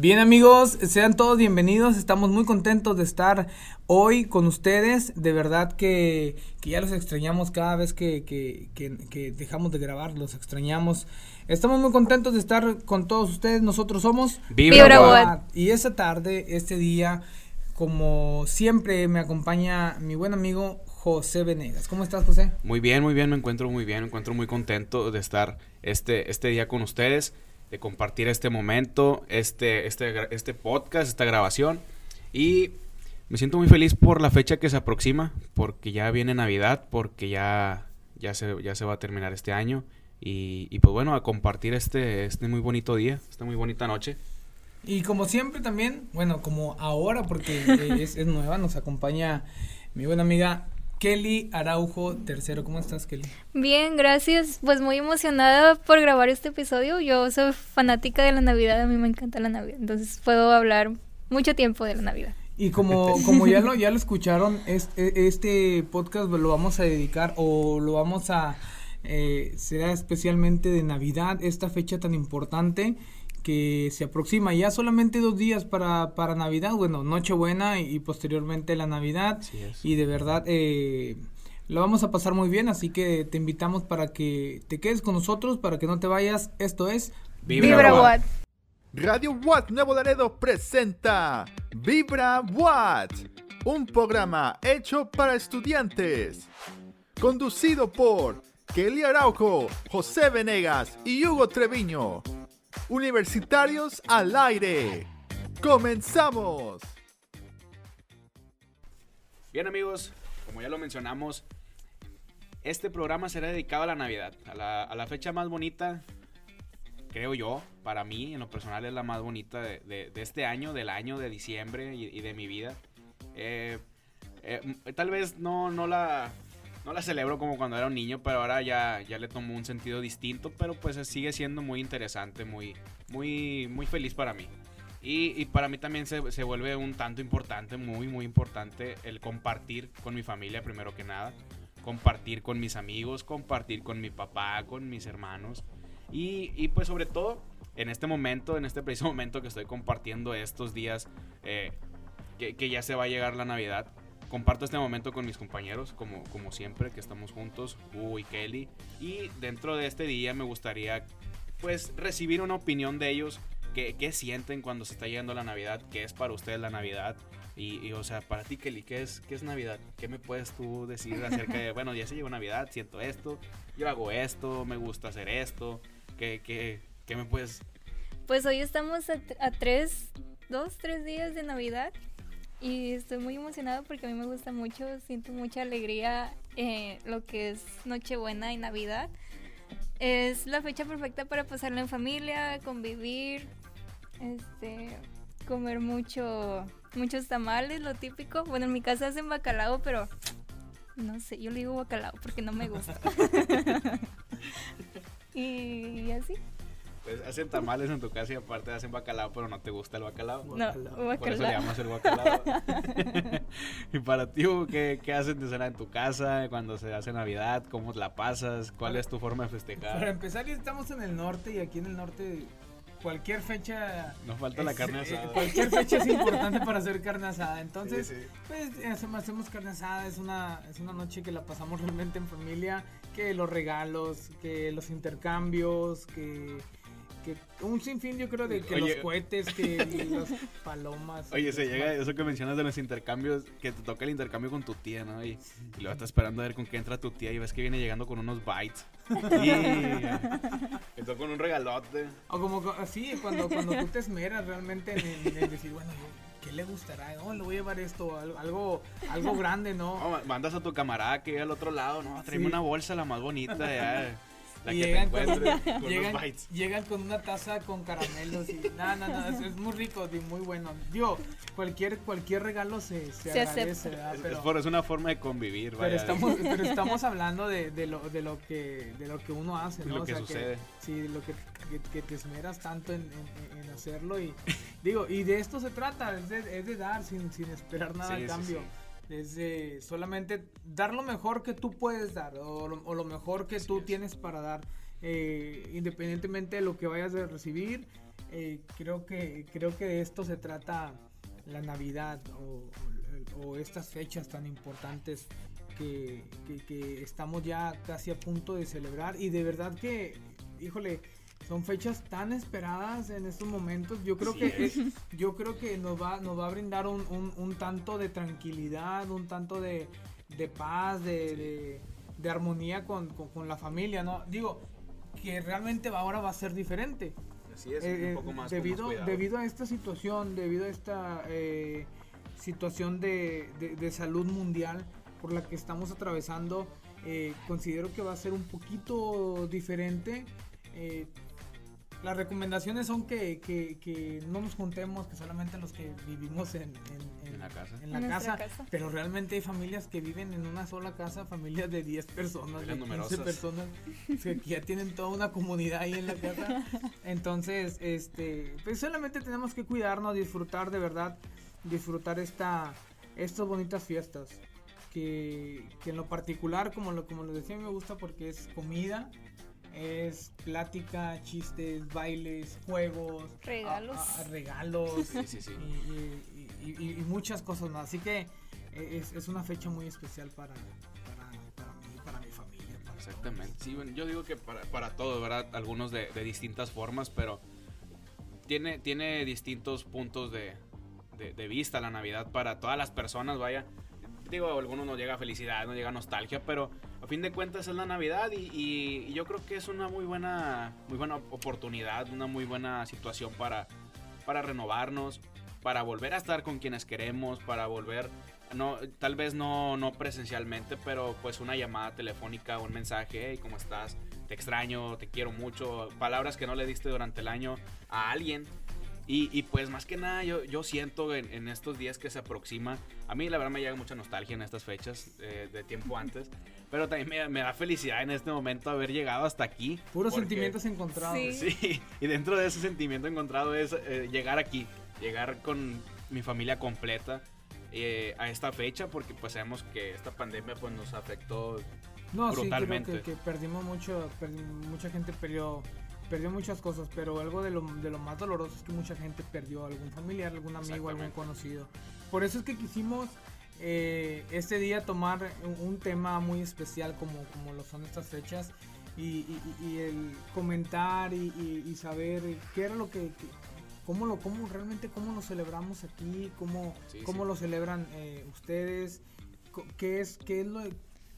Bien amigos, sean todos bienvenidos, estamos muy contentos de estar hoy con ustedes, de verdad que, que ya los extrañamos cada vez que, que, que, dejamos de grabar, los extrañamos. Estamos muy contentos de estar con todos ustedes, nosotros somos Vibra, Y esta tarde, este día, como siempre me acompaña mi buen amigo José Venegas. ¿Cómo estás José? Muy bien, muy bien, me encuentro muy bien, me encuentro muy contento de estar este, este día con ustedes de compartir este momento, este, este, este podcast, esta grabación. Y me siento muy feliz por la fecha que se aproxima, porque ya viene Navidad, porque ya, ya, se, ya se va a terminar este año. Y, y pues bueno, a compartir este, este muy bonito día, esta muy bonita noche. Y como siempre también, bueno, como ahora, porque es, es nueva, nos acompaña mi buena amiga Kelly Araujo tercero. ¿Cómo estás, Kelly? Bien, gracias. Pues muy emocionada por grabar este episodio. Yo soy fanática de la Navidad, a mí me encanta la Navidad, entonces puedo hablar mucho tiempo de la Navidad. Y como, como ya lo, ya lo escucharon, este, este podcast lo vamos a dedicar o lo vamos a eh, será especialmente de Navidad, esta fecha tan importante que se aproxima ya solamente dos días para, para Navidad, bueno, Nochebuena y, y posteriormente la Navidad. Y de verdad eh, lo vamos a pasar muy bien, así que te invitamos para que te quedes con nosotros, para que no te vayas. Esto es Vibra, Watt. Radio Watt Nuevo Laredo presenta Vibra Watt, un programa hecho para estudiantes, conducido por Kelly Araujo, José Venegas y Hugo Treviño Universitarios al aire. ¡Comenzamos! Bien amigos, como ya lo mencionamos, este programa será dedicado a la Navidad, a la, fecha más bonita, creo yo, para mí en lo personal es la más bonita de, este año, del año de diciembre y, de mi vida. Eh, eh, tal vez no, no la no la celebro como cuando era un niño, pero ahora ya, ya le tomo un sentido distinto, pero pues sigue siendo muy interesante, muy, muy, muy feliz para mí. Y, para mí también se, se, vuelve un tanto importante, muy, muy importante el compartir con mi familia primero que nada, compartir con mis amigos, compartir con mi papá, con mis hermanos. Y, pues sobre todo en este momento, en este preciso momento que estoy compartiendo estos días, eh, que ya se va a llegar la Navidad, comparto este momento con mis compañeros, como, como siempre, que estamos juntos, Hugo y Kelly. Y dentro de este día me gustaría, pues, recibir una opinión de ellos. ¿Qué, qué sienten cuando se está llegando la Navidad? ¿Qué es para ustedes la Navidad? Y, o sea, para ti, Kelly, ¿qué es, ¿qué es Navidad? ¿Qué me puedes tú decir acerca de, bueno, ya se llegó Navidad, siento esto, yo hago esto, me gusta hacer esto? ¿Qué, qué, qué me puedes...? Pues hoy estamos a, a tres, dos, tres días de Navidad y estoy muy emocionada porque a mí me gusta mucho, siento mucha alegría eh, lo que es Nochebuena y Navidad. Es la fecha perfecta para pasarla en familia, convivir, este, comer mucho, muchos tamales, lo típico. Bueno, en mi casa hacen bacalao, pero no sé, yo le digo bacalao porque no me gusta. y así. Pues hacen tamales en tu casa y aparte hacen bacalao, pero no te gusta el bacalao. No, bacalao. Por eso le llamas el bacalao. y para ti, ¿qué, ¿qué hacen de cena en tu casa cuando se hace Navidad? ¿Cómo la pasas? ¿Cuál es tu forma de festejar? Para empezar, estamos en el norte y aquí en el norte cualquier fecha. Nos falta la carne eh, asada. cualquier fecha es importante para hacer carne asada. Entonces, pues hacemos, hacemos, carne asada. Es una, es una noche que la pasamos realmente en familia. Que los regalos, que los intercambios, que que un sinfín yo creo de que los cohetes, que las palomas. Oye, se llega eso que mencionas de los intercambios, que te toca el intercambio con tu tía, ¿no? Y, y luego estás esperando a ver con qué entra tu tía y ves que viene llegando con unos bytes. Y toca con un regalote. O como así, cuando, cuando tú te esmeras realmente en, decir, bueno, ¿qué le gustará? No, le voy a llevar esto, algo, algo grande, ¿no? no mandas a tu camarada que vive al otro lado, ¿no? Tráeme una bolsa la más bonita, ya llegan, con, una taza con caramelos y nada, nada, es, muy rico y muy bueno. Digo, cualquier, cualquier regalo se, se, agradece, Pero, es, una forma de convivir, Pero estamos, pero estamos hablando de, de, lo, de, lo que, de lo que uno hace, ¿no? Lo que sucede. sí, lo que, que, te esmeras tanto en, en, hacerlo y digo, y de esto se trata, es de, es de dar sin, sin esperar nada a cambio es solamente dar lo mejor que tú puedes dar o lo, mejor que tú tienes para dar, eh, independientemente de lo que vayas a recibir. eh, creo que creo que de esto se trata la Navidad o, o estas fechas tan importantes que, que, que, estamos ya casi a punto de celebrar y de verdad que, híjole, son fechas tan esperadas en estos momentos. Yo creo que es, yo creo que nos va, nos va a brindar un, un, un tanto de tranquilidad, un tanto de, de paz, de, de, de armonía con, con, con, la familia, ¿no? Digo, que realmente ahora va a ser diferente. Así es, eh, un poco más debido, más debido a esta situación, debido a esta eh, situación de, de, salud mundial por la que estamos atravesando, eh, considero que va a ser un poquito diferente. Eh, las recomendaciones son que, que, que, no nos juntemos, que solamente los que vivimos en, en, en la casa. En la casa, casa, Pero realmente hay familias que viven en una sola casa, familias de 10 personas, de 15 personas, que ya tienen toda una comunidad ahí en la casa. Entonces, este, pues solamente tenemos que cuidarnos, disfrutar de verdad, disfrutar esta, estas bonitas fiestas. Que, que en lo particular, como lo, como lo decía, me gusta porque es comida, es plática, chistes, bailes, juegos, regalos, a, a, regalos sí, sí, sí. Y, y, y, muchas cosas más. Así que es, es una fecha muy especial para, para, para, mí, para mi familia. Para Exactamente. Sí, bueno, yo digo que para, para todos, ¿verdad? Algunos de, de, distintas formas, pero tiene, tiene distintos puntos de, de, de vista la Navidad para todas las personas, vaya. Digo, a algunos nos llega felicidad, nos llega nostalgia, pero fin de cuentas es la Navidad y, yo creo que es una muy buena, muy buena oportunidad, una muy buena situación para, para renovarnos, para volver a estar con quienes queremos, para volver, no, tal vez no, no presencialmente, pero pues una llamada telefónica, un mensaje, hey, ¿cómo estás? Te extraño, te quiero mucho, palabras que no le diste durante el año a alguien. Y, y, pues más que nada yo, yo siento en, en, estos días que se aproxima, a mí la verdad me llega mucha nostalgia en estas fechas eh, de tiempo antes, pero también me, me, da felicidad en este momento haber llegado hasta aquí. Puros porque, sentimientos encontrados. Sí. sí. y dentro de ese sentimiento encontrado es eh, llegar aquí, llegar con mi familia completa eh, a esta fecha, porque pues sabemos que esta pandemia pues nos afectó no, brutalmente. Sí, creo que, que perdimos mucho, perdi mucha gente perdió perdió muchas cosas, pero algo de lo, de lo más doloroso es que mucha gente perdió algún familiar, algún amigo, algún conocido. Por eso es que quisimos eh, este día tomar un, un, tema muy especial como, como lo son estas fechas y, y, y el comentar y, y, saber qué era lo que... que cómo lo, cómo realmente cómo lo celebramos aquí, cómo, Sí, cómo sí. lo celebran eh, ustedes, qué es, qué es lo,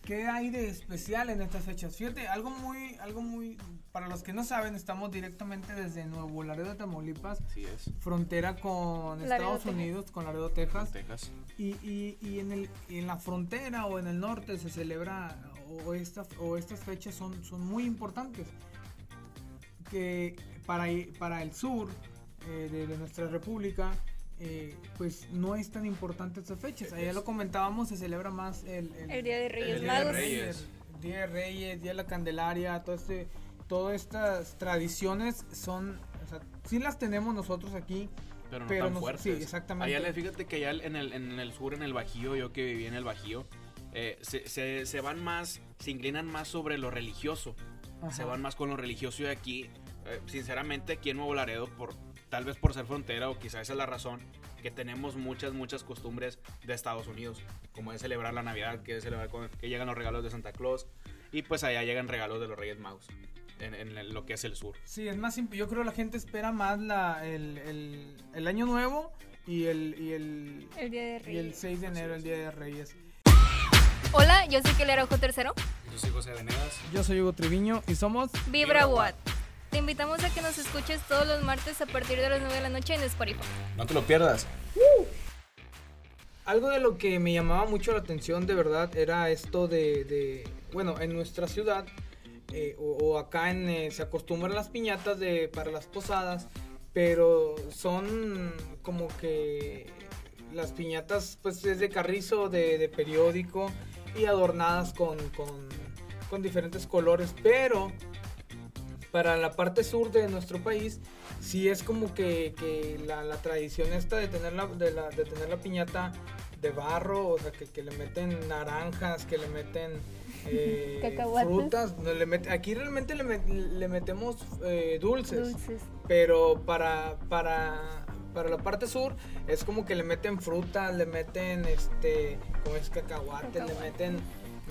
qué hay de especial en estas fechas. Fíjate, algo muy, algo muy, para los que no saben, estamos directamente desde Nuevo Laredo, Tamaulipas, Así es. frontera con Laredo, Estados Texas. Unidos, con Laredo, Texas. Texas. Y, y, y en, el, en la frontera o en el norte se celebra, o, esta, o estas fechas son, son muy importantes. Que para, para el sur eh, de, de, nuestra república, eh, pues no es tan importante estas fechas. Allá lo comentábamos, se celebra más el, el, el Día de Reyes el Día Magos. de Reyes. El Día de Reyes, Día de la Candelaria, todo este, todas estas tradiciones son, o sea, sí las tenemos nosotros aquí, Pero no Pero tan no- fuertes. sí, exactamente. Allá, fíjate que allá en el, en el sur, en el Bajío, yo que viví en el Bajío, eh, se, se, se van más, se inclinan más sobre lo religioso. Se van más con lo religioso y aquí, eh, sinceramente, aquí en Nuevo Laredo, por, tal vez por ser frontera o quizás esa es la razón, que tenemos muchas, muchas costumbres de Estados Unidos, como es celebrar la Navidad, que es celebrar con- que llegan los regalos de Santa Claus y pues allá llegan regalos de los Reyes Magos, en, en lo que es el sur. Sí, es más simple. Yo creo que la gente espera más la, el, el, el año nuevo y el, y el, El Día de y el Reyes. 6 de enero, el. Día de Reyes. Hola, yo soy Kelera Ojo Tercero. Yo soy José Venegas. Yo soy Hugo Triviño y somos... Vibra Vibra Watt. Te invitamos a que nos escuches todos los martes a partir de las 9 de la noche en Spotify. No te lo pierdas. Algo de lo que me llamaba mucho la atención de verdad era esto de, de bueno, en nuestra ciudad eh, o, o acá en, eh, se acostumbran las piñatas de, para las posadas, pero son como que las piñatas pues es de carrizo, de, de periódico y adornadas con, con, con diferentes colores, pero para la parte sur de nuestro país sí es como que, que la, la tradición esta de tener la, de, la, de tener la piñata de barro, o sea, que, que le meten naranjas, que le meten eh, frutas. no, le met- aquí realmente le, met- le metemos eh, dulces, Dulces. pero para, para, para la parte sur es como que le meten fruta, le meten, este, como es cacahuate, le Cacahuate. meten más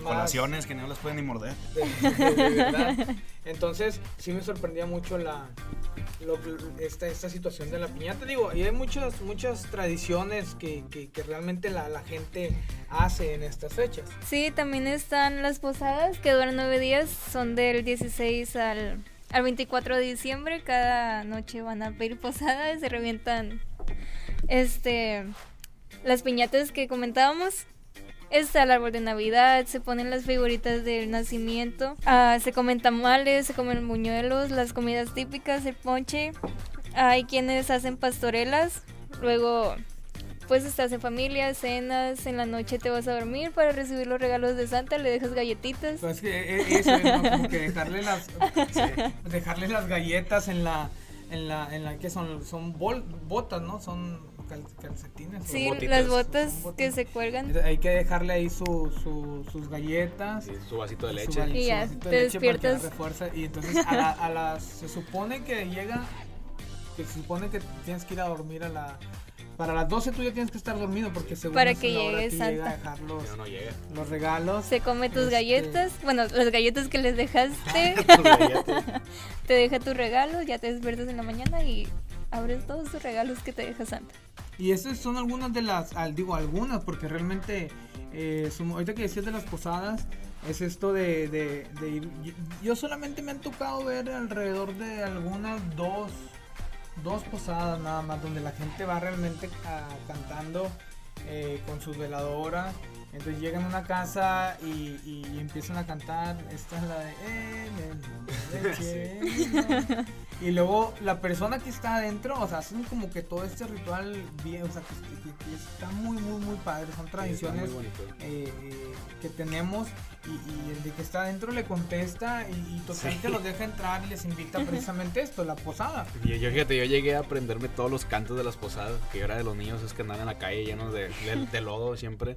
Colaciones que no las pueden ni morder. de, de- de verdad. Entonces, sí me sorprendía mucho la lo- esta, esta situación de la piñata. Digo, y hay muchas, muchas tradiciones que, que, que realmente la, la gente hace en estas fechas. Sí, también están las posadas que duran nueve días, son del 16 al, al 24 de diciembre, cada noche van a pedir posada y se revientan este las piñatas que comentábamos. Está el árbol de Navidad, se ponen las figuritas del nacimiento, ah, se comen tamales, se comen buñuelos, las comidas típicas, el ponche. Hay quienes hacen pastorelas, luego pues estás en familia, cenas, en la noche te vas a dormir para recibir los regalos de Santa, le dejas galletitas. Pues es que eh, eso es ¿no? como que dejarle las dejarle las galletas en la en la en la que son son botas, ¿no? Son cal- calcetines. Sí, botitas. las botas que se cuelgan. Hay que dejarle ahí su, su- sus galletas. Sí, su vasito de su leche. val- Y su ya, vasito te de despiertas. agarre fuerza. Y entonces a, la- a las se supone que llega que se supone que tienes que ir a dormir a la para las 12 tú ya tienes que estar dormido porque según Para que la hora llegue que llega a Santa. dejar los, No, no llega. los regalos. Se come tus Este- galletas, bueno, las galletas que les dejaste, Tus galletas. te deja tu regalo, ya te despiertas en la mañana y abres todos tus regalos que te deja Santa. Y esas son algunas de las, al- digo algunas, porque realmente, eh, ahorita que decías de las posadas, es esto de, de- de ir. Yo, yo solamente me han tocado ver alrededor de algunas dos, dos posadas nada más, donde la gente va realmente ah, cantando eh, con sus veladoras. Entonces llegan a una casa y, y empiezan a cantar. Esta es la de. "En el cielo". Y luego la persona que está adentro, o sea, hacen como que todo este ritual bien, o sea, que, que- que está muy, muy, muy padre. Son tradiciones eh, eh, que tenemos y, y el de que está adentro le contesta y, y total Sí. que los deja entrar y les invita precisamente esto, la posada. Yo, yo, fíjate, yo llegué a aprenderme todos los cantos de las posadas, que yo era de los niños es que andaban en la calle llenos de, de- de lodo siempre.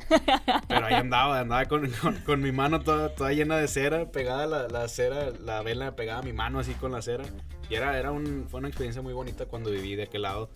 Pero ahí andaba, andaba con, con- con mi mano toda, toda llena de cera, pegada la, la cera, la vela pegada a mi mano así con la cera. Y era, era un, fue una experiencia muy bonita cuando viví de aquel lado.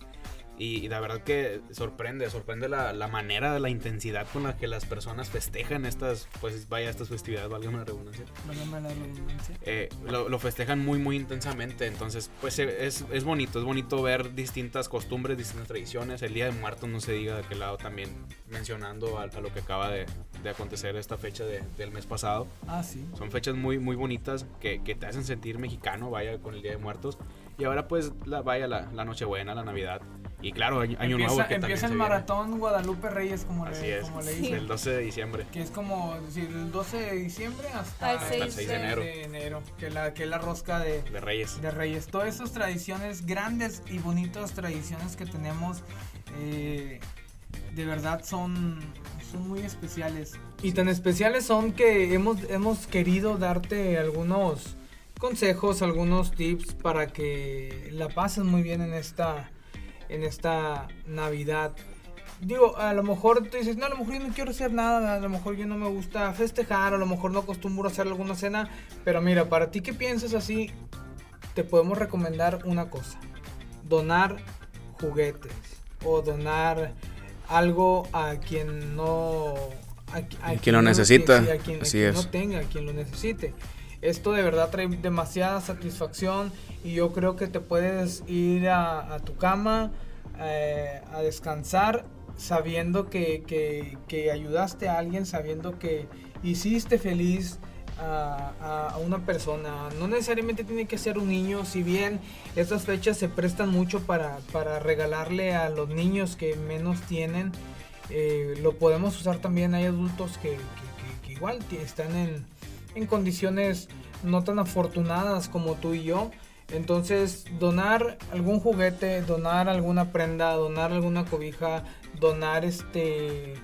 Y, y la verdad que sorprende, sorprende la, la manera, la intensidad con la que las personas festejan estas, pues vaya, estas festividades, válgame la redundancia. Válgame la redundancia. eh, lo, lo festejan muy muy intensamente entonces pues es, es bonito es bonito ver distintas costumbres distintas tradiciones el día de muertos no se diga de qué lado también mencionando a, a lo que acaba de, de acontecer esta fecha de- del mes pasado Ah, sí. son fechas muy muy bonitas que, que te hacen sentir mexicano vaya con el día de muertos y ahora pues la, vaya la, la nochebuena la navidad y claro año, año empieza nuevo que empieza el viene. maratón Guadalupe Reyes, como así le, es como le Sí. dicen. el 12 de diciembre Que es como decir, el 12 de diciembre hasta, hasta seis el 6 de enero. de enero, que, la, que es la rosca de, de Reyes de Reyes. Todas esas tradiciones, grandes y bonitas tradiciones que tenemos, eh, de verdad son, son muy especiales. Y tan especiales son que hemos, hemos querido darte algunos consejos, algunos tips para que la pases muy bien en esta, en esta Navidad. Digo, a lo mejor tú dices, no, a lo mejor yo no quiero hacer nada, a lo mejor yo no me gusta festejar, a lo mejor no acostumbro a hacer alguna cena, pero mira, para ti que piensas así, te podemos recomendar una cosa, donar juguetes o donar algo a quien no... A, a quien lo necesita, sí, a quien, a así quien es. no tenga, a quien lo necesite. Esto de verdad trae demasiada satisfacción y yo creo que te puedes ir a, tu cama eh, a descansar sabiendo que, que- ayudaste a alguien, sabiendo que hiciste feliz a, una persona. No necesariamente tiene que ser un niño, si bien estas fechas se prestan mucho para, para regalarle a los niños que menos tienen, eh, lo podemos usar también. Hay adultos que, que- igual están en, en condiciones no tan afortunadas como tú y yo. Entonces, donar algún juguete, donar alguna prenda, donar alguna cobija, donar este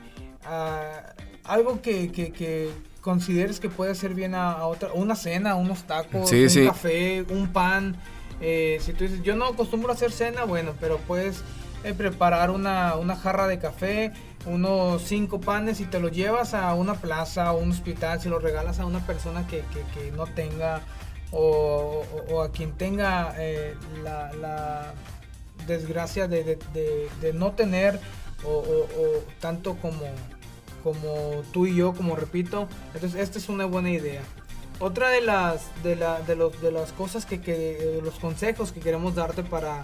ah, algo que, que- que consideres que puede hacer bien a, a otra, una cena, unos tacos, Sí, un sí. café, un pan. Eh, si tú dices, yo no acostumbro a hacer cena, bueno, pero puedes eh, preparar una, una jarra de café, unos cinco panes y te los llevas a una plaza o un hospital, si los regalas a una persona que, que, no tenga o, a quien tenga eh, la, desgracia de, de- no tener o, o- tanto como, como tú y yo, como repito. Entonces, esta es una buena idea. Otra de las, de la, de los, de las cosas que, que los consejos que queremos darte para,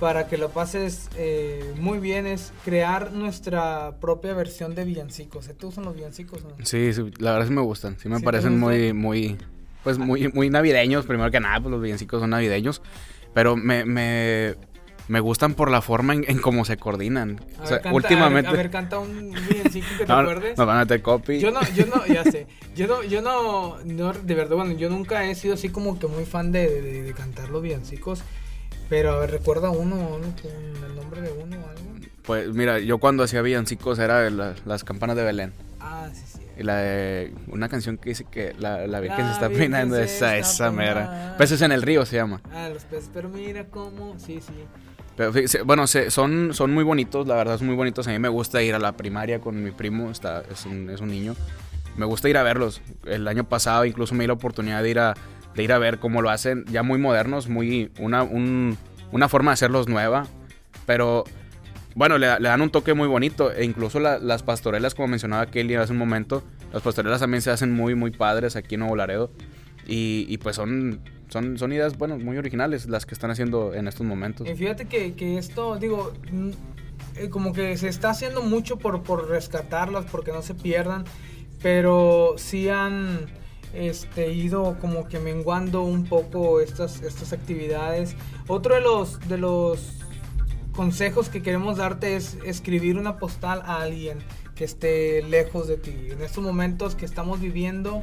para que lo pases eh, muy bien es crear nuestra propia versión de villancicos. ¿Te gustan los villancicos? no? Sí, sí, la verdad sí me gustan. Sí me ¿Sí parecen muy, muy, pues muy, muy navideños. Primero que nada, pues los villancicos son navideños. Pero me, me, me gustan por la forma en, en cómo se coordinan. A o sea, ver, canta, últimamente... A ver, a ver, canta un villancico que te no, acuerdes. nos van a meter copy. Yo no, yo no, ya sé. Yo no, yo no, no, de verdad, bueno, yo nunca he sido así como que muy fan de, de, de cantar los villancicos. Pero a ver, recuerda uno, uno con el nombre de uno o algo. Pues mira, yo cuando hacía villancicos era la- las campanas de Belén. Ah, sí, sí. Y la de una canción que dice que la, la Virgen La se está peinando, esa, esa mera. Peces en el río se llama. Ah, los peces, pero mira cómo, sí, sí. Pero bueno, son, son muy bonitos, la verdad son muy bonitos. A mí me gusta ir a la primaria con mi primo, está, es, un, es un niño. Me gusta ir a verlos. El año pasado incluso me di la oportunidad de ir a, ir a ver cómo lo hacen, ya muy modernos, muy una, un- una forma de hacerlos nueva. Pero bueno, le, le dan un toque muy bonito. E incluso la- las pastorelas, como mencionaba Kelly hace un momento, las pastorelas también se hacen muy, muy padres aquí en Nuevo Laredo. Y, y pues son, son, son ideas, bueno, muy originales las que están haciendo en estos momentos. Y fíjate que, que esto, digo, mm, eh, como que se está haciendo mucho por, por rescatarlas, porque no se pierdan, pero sí han este, ido como que menguando un poco estas, estas actividades. Otro de los, de los consejos que queremos darte es escribir una postal a alguien que esté lejos de ti. En estos momentos que estamos viviendo,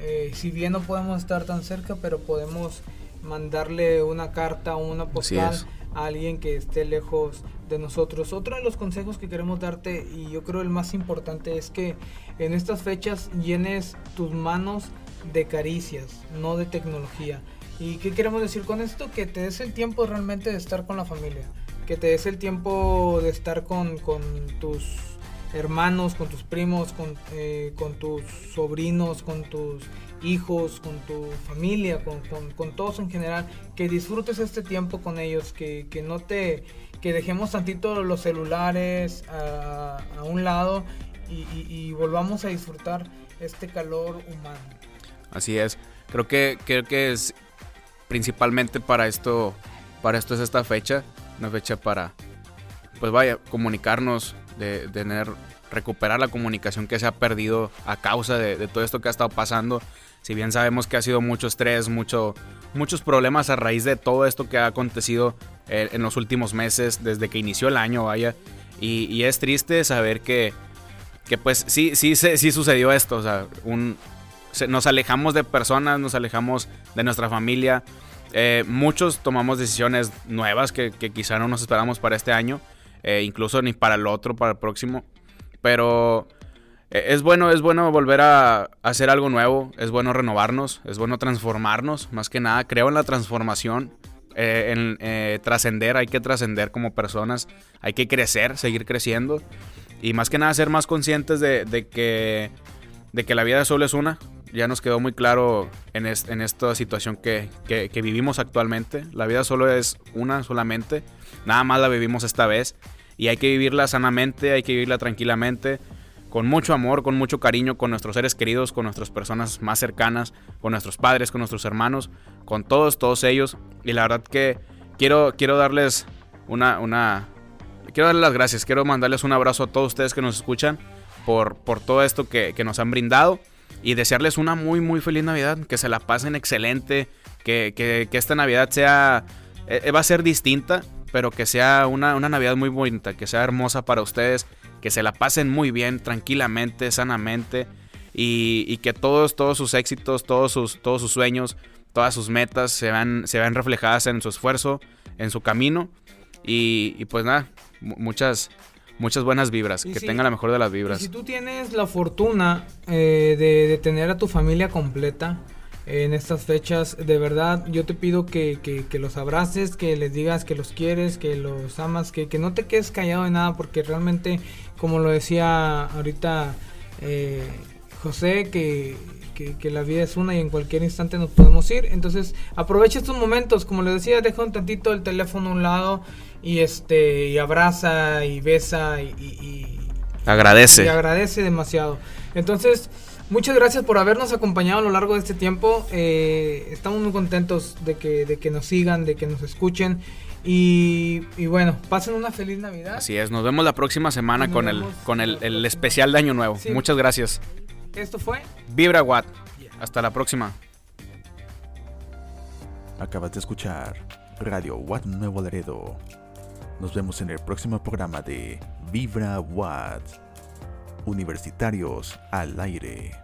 eh, si bien no podemos estar tan cerca, pero podemos mandarle una carta o una postal a alguien que esté lejos de nosotros. Otro de los consejos que queremos darte, y yo creo el más importante, es que en estas fechas llenes tus manos de caricias, no de tecnología. ¿Y qué queremos decir con esto? Que te des el tiempo realmente de estar con la familia, que te des el tiempo de estar con, tus hermanos, con tus primos, con, eh, con tus sobrinos, con tus hijos, con tu familia, con, todos en general, que disfrutes este tiempo con ellos, que, que no te, dejemos tantito los celulares a, un lado y volvamos a disfrutar este calor humano. Así es. Creo que, creo que es principalmente para esto, para esto es esta fecha, una fecha para, pues vaya, comunicarnos, de, de tener, recuperar la comunicación que se ha perdido a causa de, todo esto que ha estado pasando. Si bien sabemos que ha sido mucho estrés, mucho, muchos problemas a raíz de todo esto que ha acontecido eh, en los últimos meses, desde que inició el año, vaya. Y, es triste saber que, que pues sí, sí, se- sí sucedió esto. O sea, un, nos alejamos de personas, nos alejamos de nuestra familia. Eh, muchos tomamos decisiones nuevas que, que quizá no nos esperamos para este año, eh, incluso ni para el otro, para el próximo. Pero eh, es bueno, es bueno volver a, hacer algo nuevo, es bueno renovarnos, es bueno transformarnos, más que nada creo en la transformación, en trascender, hay que trascender como personas, hay que crecer, seguir creciendo y más que nada ser más conscientes de que, de que la vida solo es una. Ya nos quedó muy claro en, es- en esta situación que, que- que vivimos actualmente. La vida solo es una solamente. Nada más la vivimos esta vez. Y hay que vivirla sanamente, hay que vivirla tranquilamente, con mucho amor, con mucho cariño, con nuestros seres queridos, con nuestras personas más cercanas, con nuestros padres, con nuestros hermanos, con todos, todos ellos. Y la verdad que quiero, quiero darles una, una, quiero darles las gracias, quiero mandarles un abrazo a todos ustedes que nos escuchan por, por todo esto que, que nos han brindado y desearles una muy, muy feliz Navidad, que se la pasen excelente, que, que- esta Navidad sea, eh, va a ser distinta, pero que sea una, una Navidad muy bonita, que sea hermosa para ustedes, que se la pasen muy bien, tranquilamente, sanamente y, y que todos, todos sus éxitos, todos sus, todos sus sueños, todas sus metas se vean, se reflejadas en su esfuerzo, en su camino. Y, y pues nada, mu- muchas, muchas buenas vibras, Y que sí, tengan la mejor de las Y vibras. si tú tienes la fortuna eh, de, de tener a tu familia completa, en estas fechas. De verdad, yo te pido que, que, los abraces, que les digas que los quieres, que los amas, que, que, no te quedes callado de nada, porque realmente, como lo decía ahorita eh, José, que, que, la vida es una y en cualquier instante nos podemos ir. Entonces, aprovecha estos momentos, como les decía, deja un tantito el teléfono a un lado y este y abraza y besa y, agradece. Y agradece demasiado. Entonces, Muchas gracias por habernos acompañado a lo largo de este tiempo. Eh, estamos muy contentos de que, de que nos sigan, de que nos escuchen. Y, bueno, pasen una feliz Navidad. Así es, nos vemos la próxima semana con el, con el, especial de Año Nuevo. Muchas gracias. Esto fue Vibra Watt. Hasta la próxima. Acabas de escuchar Radio Watt Nuevo Laredo. Nos vemos en el próximo programa de Vibra. Universitarios al aire.